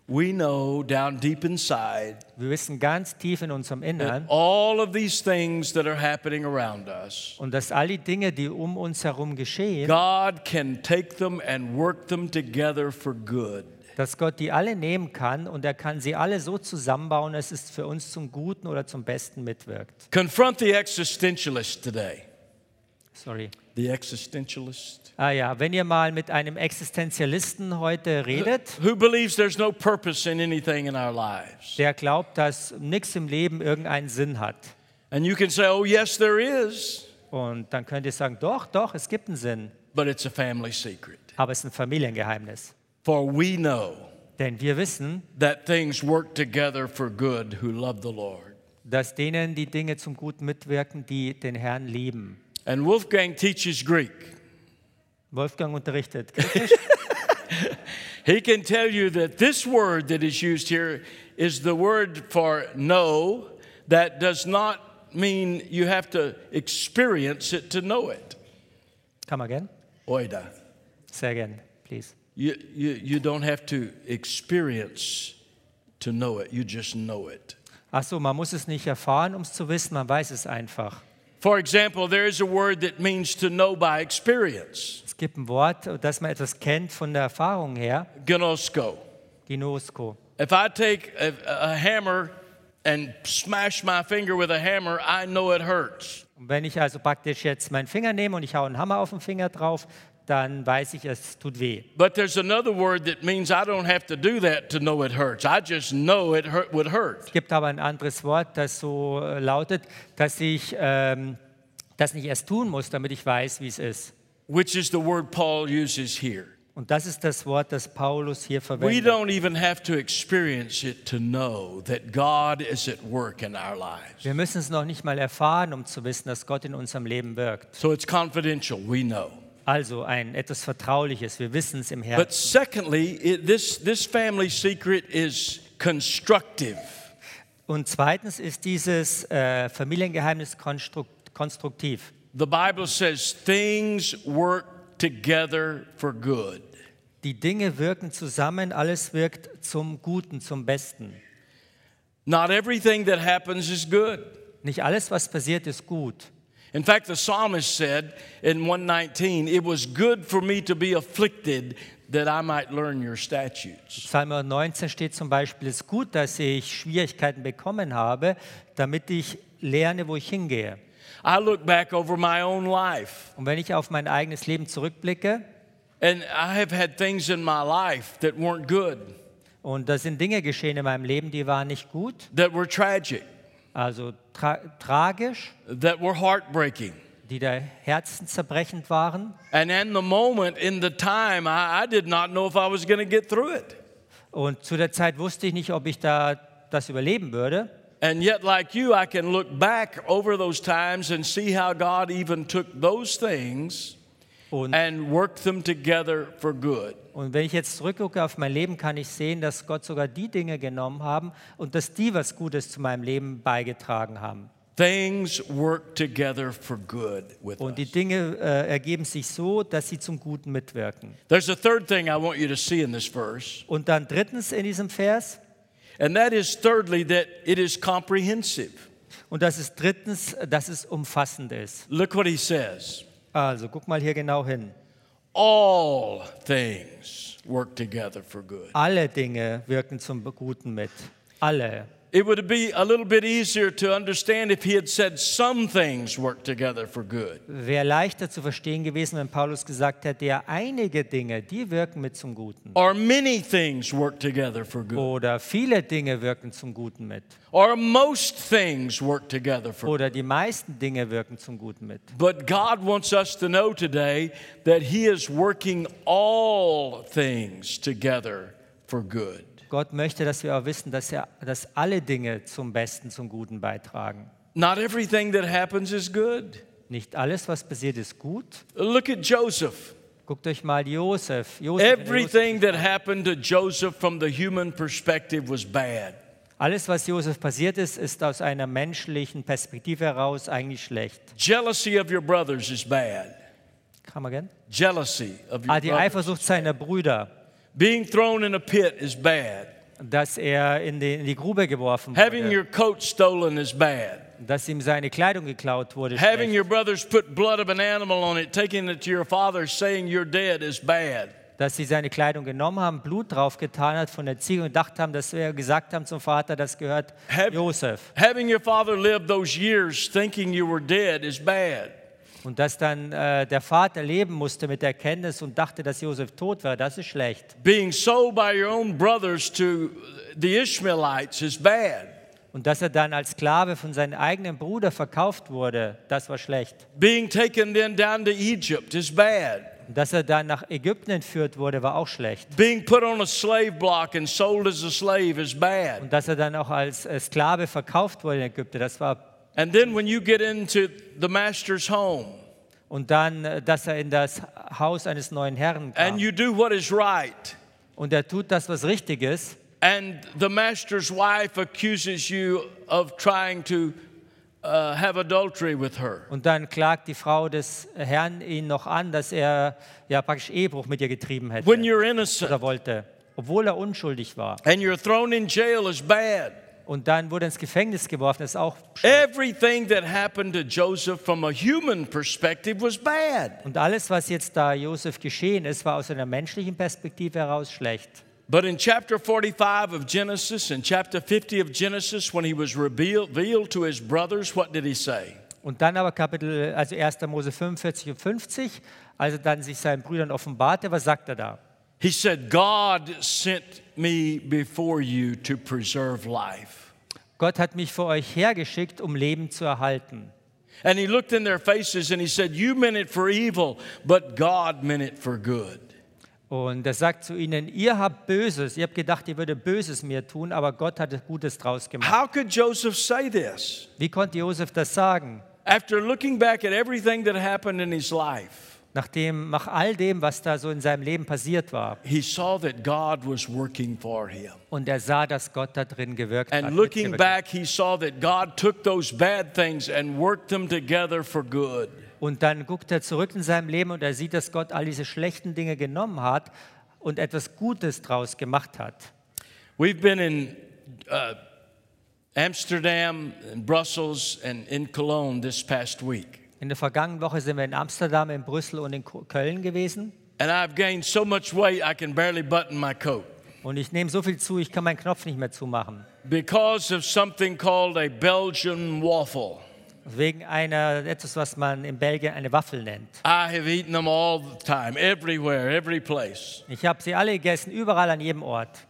Speaker 2: We know down deep inside
Speaker 1: wir wissen ganz tief in unserem Innern,
Speaker 2: all of these things that are happening around us,
Speaker 1: und dass all die Dinge, die um uns herum geschehen,
Speaker 2: God can take them and work them together for good.
Speaker 1: dass Gott die alle nehmen kann und er kann sie alle so zusammenbauen, dass es für uns zum Guten oder zum Besten mitwirkt.
Speaker 2: Confront the existentialist today.
Speaker 1: Sorry.
Speaker 2: The existentialist
Speaker 1: Ah ja, wenn ihr mal mit einem Existenzialisten heute redet,
Speaker 2: who believes there's no purpose in anything in our lives.
Speaker 1: der glaubt, dass nichts im Leben irgendeinen Sinn hat.
Speaker 2: And you can say, oh, yes, there is,
Speaker 1: Und dann könnt ihr sagen, doch, doch, es gibt einen Sinn,
Speaker 2: but it's a family secret.
Speaker 1: aber es ist ein Familiengeheimnis.
Speaker 2: For we know
Speaker 1: Denn wir wissen,
Speaker 2: that things work together for good who love the Lord.
Speaker 1: dass denen die Dinge zum Guten mitwirken, die den Herrn lieben.
Speaker 2: And Wolfgang teaches Greek.
Speaker 1: Wolfgang unterrichtet Griechisch.
Speaker 2: He can tell you that this word that is used here is the word for know that does not mean you have to experience it to know it.
Speaker 1: Come again.
Speaker 2: Oida.
Speaker 1: Say again, please.
Speaker 2: You, you, you don't have to experience to know it, you just know it.
Speaker 1: Ach so, man muss es nicht erfahren, um es zu wissen, man weiß es einfach.
Speaker 2: For example, there is a word that means to know by experience,
Speaker 1: Es gibt ein Wort, dass man etwas kennt von der Erfahrung her,
Speaker 2: gnosko.
Speaker 1: Ginosko.
Speaker 2: If I take a, a hammer and smash my finger with a hammer, I know it hurts.
Speaker 1: Und wenn ich also praktisch jetzt meinen Finger nehme und ich haue einen Hammer auf den Finger drauf, dann weiß ich, es tut weh.
Speaker 2: But there's another word that means I don't have to do that to know it hurts. I just know it hurt, would hurt.
Speaker 1: Es gibt aber ein anderes Wort, das so äh, lautet, dass ich ähm, das nicht erst tun muss, damit ich weiß, wie es ist.
Speaker 2: which is the word Paul uses here.
Speaker 1: Und das ist das Wort, das Paulus hier verwendet.
Speaker 2: We don't even have to experience it to know that God is at work in our lives.
Speaker 1: Wir müssen es noch nicht mal erfahren, um zu wissen, dass Gott in unserem Leben wirkt.
Speaker 2: So it's confidential, we know.
Speaker 1: Also ein etwas Vertrauliches, wir wissen es im
Speaker 2: But
Speaker 1: Herzen.
Speaker 2: secondly, it, this, this family secret is constructive.
Speaker 1: Und zweitens ist dieses äh, Familiengeheimnis konstruk konstruktiv.
Speaker 2: The Bible says things work together for good.
Speaker 1: Die Dinge wirken zusammen, alles wirkt zum Guten, zum Besten.
Speaker 2: Not everything that happens is good.
Speaker 1: Nicht alles, was passiert, ist gut.
Speaker 2: In fact, the psalmist said in 119, It was good for me to be afflicted that I might learn your statutes.
Speaker 1: Psalm 19 steht zum Beispiel, es ist gut, dass ich Schwierigkeiten bekommen habe, damit ich lerne, wo ich hingehe.
Speaker 2: I look back over my own life,
Speaker 1: Und wenn ich auf mein eigenes Leben zurückblicke,
Speaker 2: and I have had things in my life that weren't good,
Speaker 1: und da sind Dinge geschehen in meinem Leben, die waren nicht gut,
Speaker 2: that were tragic,
Speaker 1: also tra tragisch,
Speaker 2: that were heartbreaking.
Speaker 1: die da herzenszerbrechend waren.
Speaker 2: And in the moment, in the time, I, I did not know if I was going to get through it.
Speaker 1: Und zu der Zeit wusste ich nicht, ob ich da das überleben würde.
Speaker 2: And yet, like you, I can look back over those times and see how God even took those things
Speaker 1: Und,
Speaker 2: and worked them together for good.
Speaker 1: und wenn ich jetzt zurückgucke auf mein Leben, kann ich sehen, dass Gott sogar die Dinge genommen haben und dass die was Gutes zu meinem Leben beigetragen haben.
Speaker 2: Things work together for good with
Speaker 1: Und die. Dinge äh, ergeben sich so, dass sie zum Guten mitwirken.
Speaker 2: There's a third thing I want you to see in this verse,
Speaker 1: Und dann drittens in diesem Vers,
Speaker 2: and that is thirdly that it is comprehensive.
Speaker 1: und das ist drittens, dass es umfassend ist.
Speaker 2: Look what he says
Speaker 1: Also guck mal hier genau hin.
Speaker 2: all things work together for good.
Speaker 1: Alle Dinge wirken zum Guten mit. Alle.
Speaker 2: It would be a little bit easier to understand if he had said some things work together for good.
Speaker 1: Wäre leichter zu verstehen gewesen, wenn Paulus gesagt hätte, ja, einige Dinge, die wirken mit zum Guten.
Speaker 2: Or many things work together for good.
Speaker 1: Oder viele Dinge wirken zum Guten mit.
Speaker 2: Or most things work together for good.
Speaker 1: Oder die meisten Dinge wirken zum Guten mit.
Speaker 2: But God wants us to know today that He is working all things together for good.
Speaker 1: Gott möchte, dass wir auch wissen, dass, er, dass alle Dinge zum Besten, zum Guten beitragen.
Speaker 2: Not everything that happens is good.
Speaker 1: Nicht alles, was passiert, ist gut.
Speaker 2: Look at Joseph.
Speaker 1: Guckt euch mal in der
Speaker 2: Everything that happened to Joseph from the human perspective was bad.
Speaker 1: alles, was Josef passiert ist, ist aus einer menschlichen Perspektive heraus eigentlich schlecht.
Speaker 2: Jealousy of your brothers is bad.
Speaker 1: Man gern?
Speaker 2: Jealousy of your
Speaker 1: Ah, die
Speaker 2: brothers.
Speaker 1: Eifersucht seiner Brüder,
Speaker 2: Being thrown in a pit is bad.
Speaker 1: dass er in die, in die Grube geworfen
Speaker 2: Having your coat stolen is bad.
Speaker 1: dass ihm seine Kleidung geklaut wurde.
Speaker 2: Having your brothers put blood of an animal on it, taking it to your father, saying you're dead is bad.
Speaker 1: dass sie seine Kleidung genommen haben, Blut draufgetan hat von der Ziege und gedacht haben, dass wir gesagt haben zum Vater, das gehört Josef.
Speaker 2: Having your father live those years thinking you were dead is bad.
Speaker 1: Und dass dann äh, der Vater leben musste mit der Erkenntnis und dachte, dass Josef tot war, das ist schlecht.
Speaker 2: Being sold by your own brothers to the Ishmaelites is bad.
Speaker 1: Und dass er dann als Sklave von seinem eigenen Bruder verkauft wurde, das war schlecht.
Speaker 2: Being taken then down to Egypt is bad.
Speaker 1: Und dass er dann nach Ägypten entführt wurde, war auch schlecht.
Speaker 2: Being put on a slave block and sold as a slave is bad.
Speaker 1: Und dass er dann auch als äh, Sklave verkauft wurde in Ägypten, das war.
Speaker 2: And then when you get into the master's home,
Speaker 1: Und dann, äh, dass er in das Haus eines neuen Herrn
Speaker 2: and
Speaker 1: kam.
Speaker 2: you do what is right.
Speaker 1: Und er tut das, was richtig ist.
Speaker 2: And the master's wife accuses you of trying to uh, have adultery with her.
Speaker 1: Und dann klagt die Frau des Herrn ihn noch an, dass er ja praktisch Ehebruch mit ihr getrieben hätte
Speaker 2: When you're innocent
Speaker 1: oder wollte, obwohl er unschuldig war.
Speaker 2: and you're thrown in jail is bad.
Speaker 1: Und dann wurde er ins Gefängnis geworfen, das ist auch.
Speaker 2: Everything that happened to Joseph from a human perspective was bad.
Speaker 1: Und alles, was jetzt da Josef geschehen ist, war aus einer menschlichen Perspektive heraus schlecht.
Speaker 2: But in chapter 45 of Genesis and chapter 50 of Genesis, when he was revealed revealed to his brothers, what did he say?
Speaker 1: Und dann aber Kapitel, also 1. Mose 45 und 50, als er dann sich seinen Brüdern offenbarte, was sagt er da?
Speaker 2: He said, God sent me before you to preserve life.
Speaker 1: Gott hat mich vor euch hergeschickt, um Leben zu erhalten.
Speaker 2: And he looked in their faces and he said, You meant it for evil, but God meant it for good.
Speaker 1: Und er sagt zu ihnen, ihr habt Böses, ihr habt gedacht, ihr würdet Böses mir tun, aber Gott hat Gutes draus gemacht.
Speaker 2: How could Joseph say this?
Speaker 1: Wie konnte Josef das sagen?
Speaker 2: After looking back at everything that happened in his life,
Speaker 1: Nachdem, nach all dem, was da so in seinem Leben passiert war.
Speaker 2: he saw that God was working for him.
Speaker 1: Und er sah, dass Gott da drin gewirkt hat.
Speaker 2: And looking
Speaker 1: mitgewirkt
Speaker 2: back,
Speaker 1: hat.
Speaker 2: he saw that God took those bad things and worked them together for good.
Speaker 1: Und dann guckt er zurück in seinem Leben und er sieht, dass Gott all diese schlechten Dinge genommen hat und etwas Gutes draus gemacht hat.
Speaker 2: We've been in uh, Amsterdam, and Brussels, and in Cologne this past week.
Speaker 1: In der vergangenen Woche sind wir in Amsterdam, in Brüssel und in Köln gewesen.
Speaker 2: And I've gained so much weight I can barely button my coat
Speaker 1: Und ich nehme so viel zu, ich kann meinen Knopf nicht mehr zumachen.
Speaker 2: because of something called a Belgian waffle.
Speaker 1: Wegen einer, etwas, was man in Belgien eine Waffel nennt.
Speaker 2: I have eaten them all the time, everywhere, every place.
Speaker 1: Ich habe sie alle gegessen, überall an jedem Ort.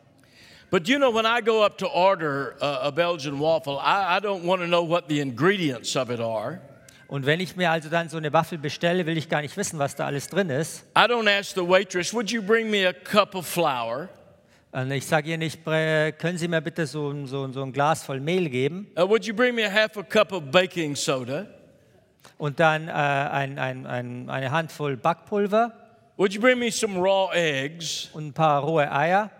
Speaker 2: But you know, when I go up to order a, a Belgian waffle, I, I don't want to know what the ingredients of it are.
Speaker 1: Und wenn ich mir also dann so eine Waffel bestelle, will ich gar nicht wissen, was da alles drin ist.
Speaker 2: I don't ask the waitress, would you bring me a cup of flour?
Speaker 1: Und ich sage ihr nicht, "Bre- können Sie mir bitte so, ein- so, so ein Glas voll Mehl geben
Speaker 2: Uh, would you bring me a half a cup of baking soda?
Speaker 1: und dann äh, ein, ein, ein, eine Handvoll Backpulver
Speaker 2: Would you bring me some raw eggs?
Speaker 1: und ein paar rohe Eier.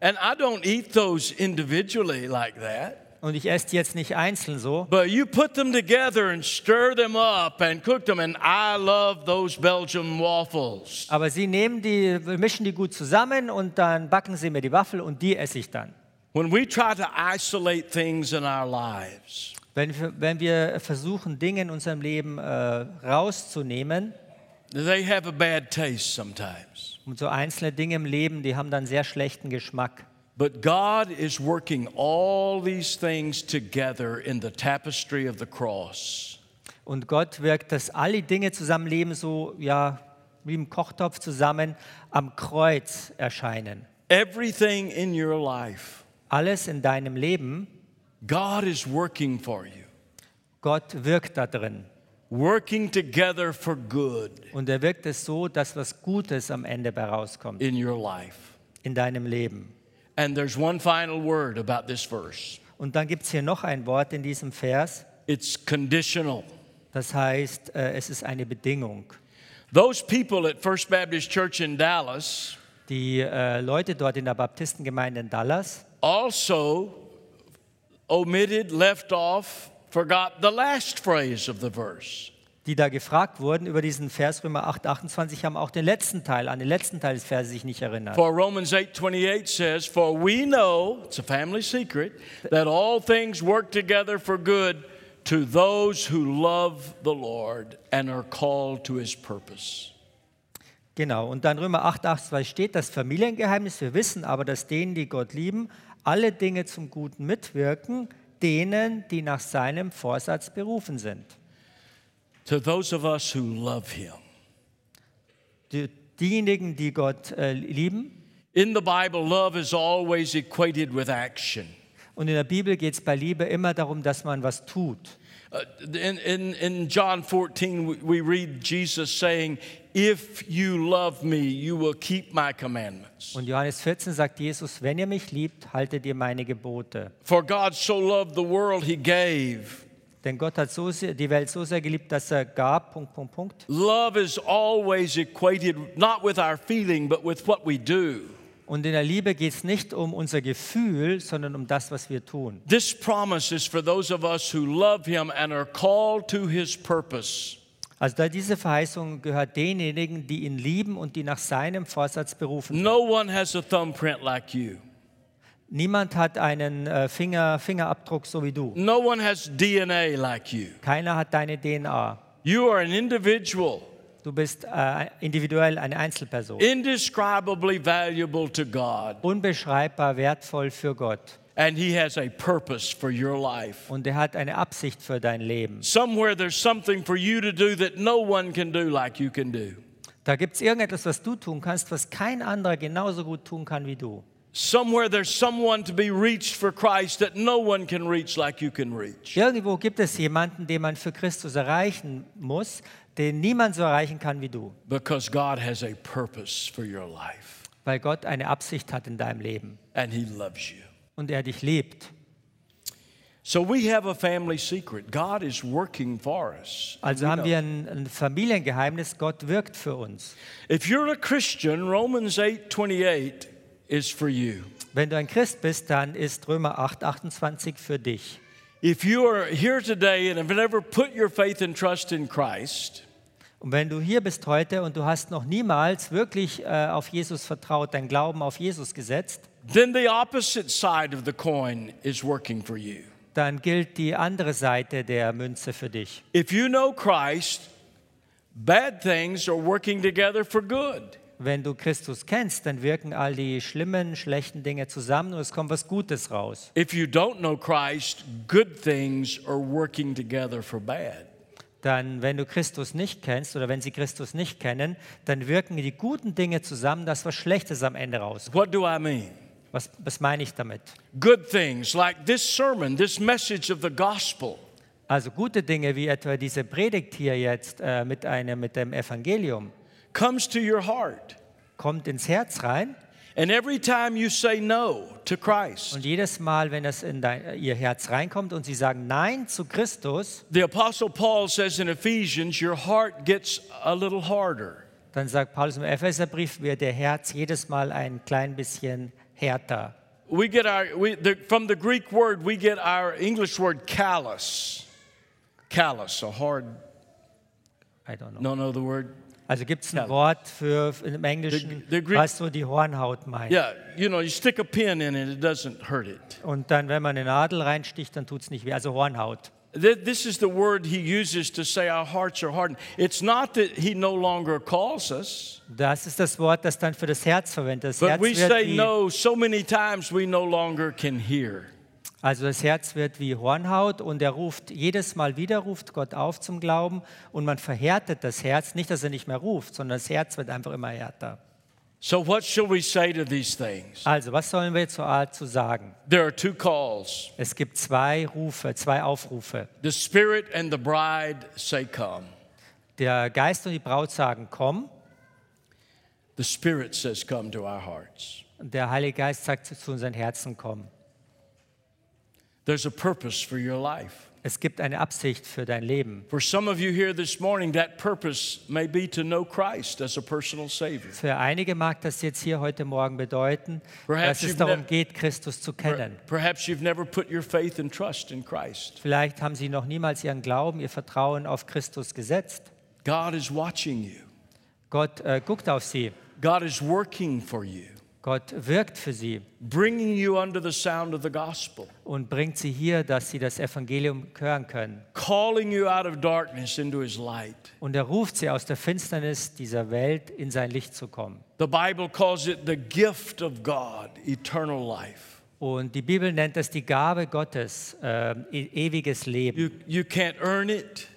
Speaker 2: And I don't eat those individually like that.
Speaker 1: Und ich esse die jetzt nicht einzeln so,
Speaker 2: But you put them together and stir them up and cook them, and I love those Belgian waffles.
Speaker 1: aber sie nehmen die, mischen die gut zusammen und dann backen sie mir die Waffel und die esse ich dann.
Speaker 2: When we try to isolate things in our lives,
Speaker 1: Wenn wir, wenn wir versuchen, Dinge in unserem Leben äh, rauszunehmen,
Speaker 2: they have a bad taste sometimes.
Speaker 1: und so einzelne Dinge im Leben, die haben dann sehr schlechten Geschmack.
Speaker 2: But God is working all these things together in the tapestry of the cross.
Speaker 1: Und Gott wirkt, dass alle Dinge zusammenleben, so ja, wie im Kochtopf zusammen am Kreuz erscheinen.
Speaker 2: Everything in your life,
Speaker 1: Alles in deinem Leben,
Speaker 2: God is working for you,
Speaker 1: Gott wirkt da drin.
Speaker 2: working together for good
Speaker 1: Und er wirkt es so, dass was Gutes am Ende herauskommt
Speaker 2: in your life.
Speaker 1: in deinem Leben.
Speaker 2: And there's one final word about this verse
Speaker 1: Und dann gibt es hier noch ein Wort in diesem Vers,
Speaker 2: it's conditional.
Speaker 1: das heißt, äh, es ist eine Bedingung.
Speaker 2: Those people at First Baptist Church in Dallas
Speaker 1: Die äh, Leute dort in der Baptistengemeinde in Dallas,
Speaker 2: also omitted, left off, forgot the last phrase of the verse.
Speaker 1: Die da gefragt wurden über diesen Vers Römer 8, 28, haben auch den letzten Teil, an den letzten Teil des Verses sich nicht erinnert.
Speaker 2: For Romans 8:28 says, "For we know, it's a family secret, that all things work together for good to those who love the Lord and are called to his purpose."
Speaker 1: Genau, und dann Römer 8, 28 steht das Familiengeheimnis. Wir wissen aber, dass denen, die Gott lieben, alle Dinge zum Guten mitwirken, denen, die nach seinem Vorsatz berufen sind.
Speaker 2: To those of us who love him.
Speaker 1: Die, diejenigen, die Gott äh, lieben.
Speaker 2: In the Bible, love is always equated with action.
Speaker 1: Und in der Bibel geht es bei Liebe immer darum, dass man was tut.
Speaker 2: Uh, in, in, in John 14, we- we read Jesus saying, If you love me, you will keep my commandments.
Speaker 1: Und Johannes 14 sagt Jesus, wenn ihr mich liebt, haltet ihr meine Gebote.
Speaker 2: For God so loved the world, he gave.
Speaker 1: Denn Gott hat so sehr, die Welt so sehr geliebt, dass er gab. Punkt, Punkt, Punkt.
Speaker 2: Love is always equated not with our feeling, but with what we do.
Speaker 1: Und in der Liebe geht es nicht um unser Gefühl, sondern um das, was wir tun.
Speaker 2: This promise is for those of us who love Him and are called to His purpose.
Speaker 1: Also diese Verheißung gehört denjenigen, die ihn lieben und die nach seinem Vorsatz berufen.
Speaker 2: No one has a thumbprint like you.
Speaker 1: Niemand hat einen äh, Finger, Fingerabdruck so wie du.
Speaker 2: No one has DNA like you.
Speaker 1: Keiner hat deine DNA.
Speaker 2: You are an individual,
Speaker 1: Du bist äh, individuell eine Einzelperson.
Speaker 2: indescribably valuable to God,
Speaker 1: Unbeschreibbar wertvoll für Gott.
Speaker 2: and He has a purpose for your life.
Speaker 1: Und er hat eine Absicht für dein Leben.
Speaker 2: Somewhere there's something for you to do that no one can do like you can do.
Speaker 1: Da gibt es irgendetwas, was du tun kannst, was kein anderer genauso gut tun kann wie du.
Speaker 2: Somewhere there's someone to be reached for Christ that no one can reach like you can reach.
Speaker 1: Irgendwo gibt es jemanden, den man für Christus erreichen muss, den niemand so erreichen kann wie du,
Speaker 2: Because God has a purpose for your life,
Speaker 1: weil Gott eine Absicht hat in deinem Leben
Speaker 2: and He loves you.
Speaker 1: und er dich liebt.
Speaker 2: So we have a family secret. God is working for us.
Speaker 1: Also haben wir ein, ein Familiengeheimnis, Gott wirkt für uns.
Speaker 2: If you're a Christian, Romans 8:28 is for you.
Speaker 1: Wenn du ein Christ bist, dann ist Römer 8, 28 für dich.
Speaker 2: If you are here today and have never put your faith and trust in Christ,
Speaker 1: Und wenn du hier bist heute und du hast noch niemals wirklich äh, auf Jesus vertraut, dein Glauben auf Jesus gesetzt,
Speaker 2: then the opposite side of the coin is working for you.
Speaker 1: dann gilt die andere Seite der Münze für dich.
Speaker 2: If you know Christ, bad things are working together for good.
Speaker 1: Wenn du Christus kennst, dann wirken all die schlimmen, schlechten Dinge zusammen und es kommt was Gutes raus.
Speaker 2: If you don't know Christ, good things are working together for bad.
Speaker 1: Dann, wenn du Christus nicht kennst oder wenn sie Christus nicht kennen, dann wirken die guten Dinge zusammen, dass was Schlechtes am Ende rauskommt.
Speaker 2: What do I mean?
Speaker 1: Was, was meine ich damit?
Speaker 2: Good things like this sermon, this message of the gospel.
Speaker 1: Also gute Dinge wie etwa diese Predigt hier jetzt äh, mit, einem, mit dem Evangelium
Speaker 2: comes to your heart.
Speaker 1: kommt ins Herz rein
Speaker 2: And every time you say no to Christ,
Speaker 1: und jedes Mal, wenn es in dein, ihr Herz reinkommt und sie sagen Nein zu Christus,
Speaker 2: the Apostle Paul says in Ephesians, your heart gets a little harder.
Speaker 1: dann sagt Paulus im Epheserbrief, wird der Herz jedes Mal ein klein bisschen härter.
Speaker 2: We get our, we, the, from the Greek word, we get our English word callous. Callous, a hard,
Speaker 1: I don't know.
Speaker 2: no, no, the word.
Speaker 1: Also gibt es ein. Wort für im Englischen,
Speaker 2: The- the Greek-
Speaker 1: was so die Hornhaut meint.
Speaker 2: Yeah, you know, you stick a pin in it, it doesn't hurt it.
Speaker 1: Und dann, wenn man eine Nadel reinsticht, dann tut es nicht weh. Also Hornhaut.
Speaker 2: Th- This is the word he uses to say our hearts are hardened. It's not that he no longer calls us,
Speaker 1: Das ist das Wort, das dann für das Herz verwendet. Das
Speaker 2: but
Speaker 1: Herz
Speaker 2: we
Speaker 1: wird
Speaker 2: say no so many times we no longer can hear.
Speaker 1: Also das Herz wird wie Hornhaut und er ruft jedes Mal wieder, ruft Gott auf zum Glauben und man verhärtet das Herz. Nicht, dass er nicht mehr ruft, sondern das Herz wird einfach immer härter.
Speaker 2: So, what shall we say to these things?
Speaker 1: Also, was sollen wir zur Art zu sagen?
Speaker 2: There are two calls
Speaker 1: Es gibt zwei Rufe, zwei Aufrufe.
Speaker 2: the Spirit and the bride say, Come.
Speaker 1: Der Geist und die Braut sagen, komm.
Speaker 2: The Spirit says, Come to our hearts.
Speaker 1: Und der Heilige Geist sagt zu unseren Herzen, komm.
Speaker 2: There's a purpose for your life.
Speaker 1: Es gibt eine Absicht für dein Leben.
Speaker 2: For some of you here this morning, that purpose may be to know Christ as a personal Savior.
Speaker 1: Für einige mag das jetzt hier heute Morgen bedeuten,
Speaker 2: Perhaps
Speaker 1: dass es darum
Speaker 2: nev-
Speaker 1: geht, Christus zu kennen.
Speaker 2: Perhaps you've never put your faith and trust in Christ.
Speaker 1: Vielleicht haben sie noch niemals ihren Glauben, ihr Vertrauen auf Christus gesetzt.
Speaker 2: God is watching you,
Speaker 1: Gott äh, guckt auf sie.
Speaker 2: God is working for you,
Speaker 1: Gott wirkt für sie
Speaker 2: bringing you under the sound of the gospel,
Speaker 1: und bringt sie hier, dass sie das Evangelium hören können.
Speaker 2: calling you out of darkness into His light.
Speaker 1: Und er ruft sie aus der Finsternis dieser Welt in sein Licht zu kommen.
Speaker 2: The Bible calls it the gift of God, eternal life.
Speaker 1: Und die Bibel nennt das die Gabe Gottes, äh, e ewiges Leben.
Speaker 2: You, you can't earn it.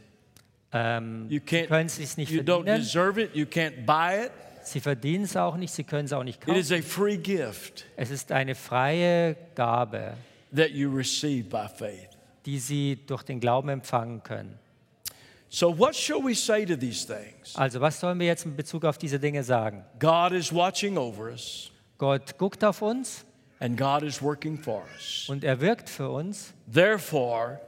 Speaker 1: Ähm,
Speaker 2: You can't.
Speaker 1: können es sich nicht
Speaker 2: You don't
Speaker 1: verdienen.
Speaker 2: deserve it. You can't buy it.
Speaker 1: Sie verdienen es auch nicht, sie können es auch nicht
Speaker 2: It is
Speaker 1: kaufen.
Speaker 2: a free gift
Speaker 1: Es ist eine freie Gabe,
Speaker 2: that you receive by faith.
Speaker 1: die sie durch den Glauben empfangen können.
Speaker 2: So, what shall we say to these things?
Speaker 1: Also was sollen wir jetzt in Bezug auf diese Dinge sagen?
Speaker 2: God is watching over us,
Speaker 1: Gott guckt auf uns
Speaker 2: and God is working for us.
Speaker 1: und er wirkt für uns.
Speaker 2: Therefore,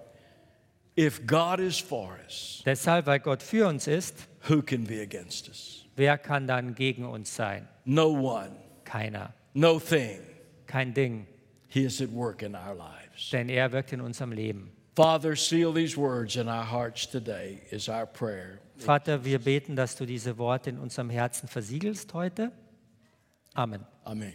Speaker 2: If God is for us,
Speaker 1: Deshalb, weil Gott für uns ist,
Speaker 2: who can be against us?
Speaker 1: Wer kann dann gegen uns sein?
Speaker 2: No one,
Speaker 1: Keiner.
Speaker 2: no thing.
Speaker 1: Kein Ding.
Speaker 2: He is at work in our lives.
Speaker 1: Denn er wirkt in unserem Leben.
Speaker 2: Father, seal these words in our hearts today, is our prayer.
Speaker 1: Vater, wir beten, dass du diese Worte in unserem Herzen versiegelst heute. Amen.
Speaker 2: Amen.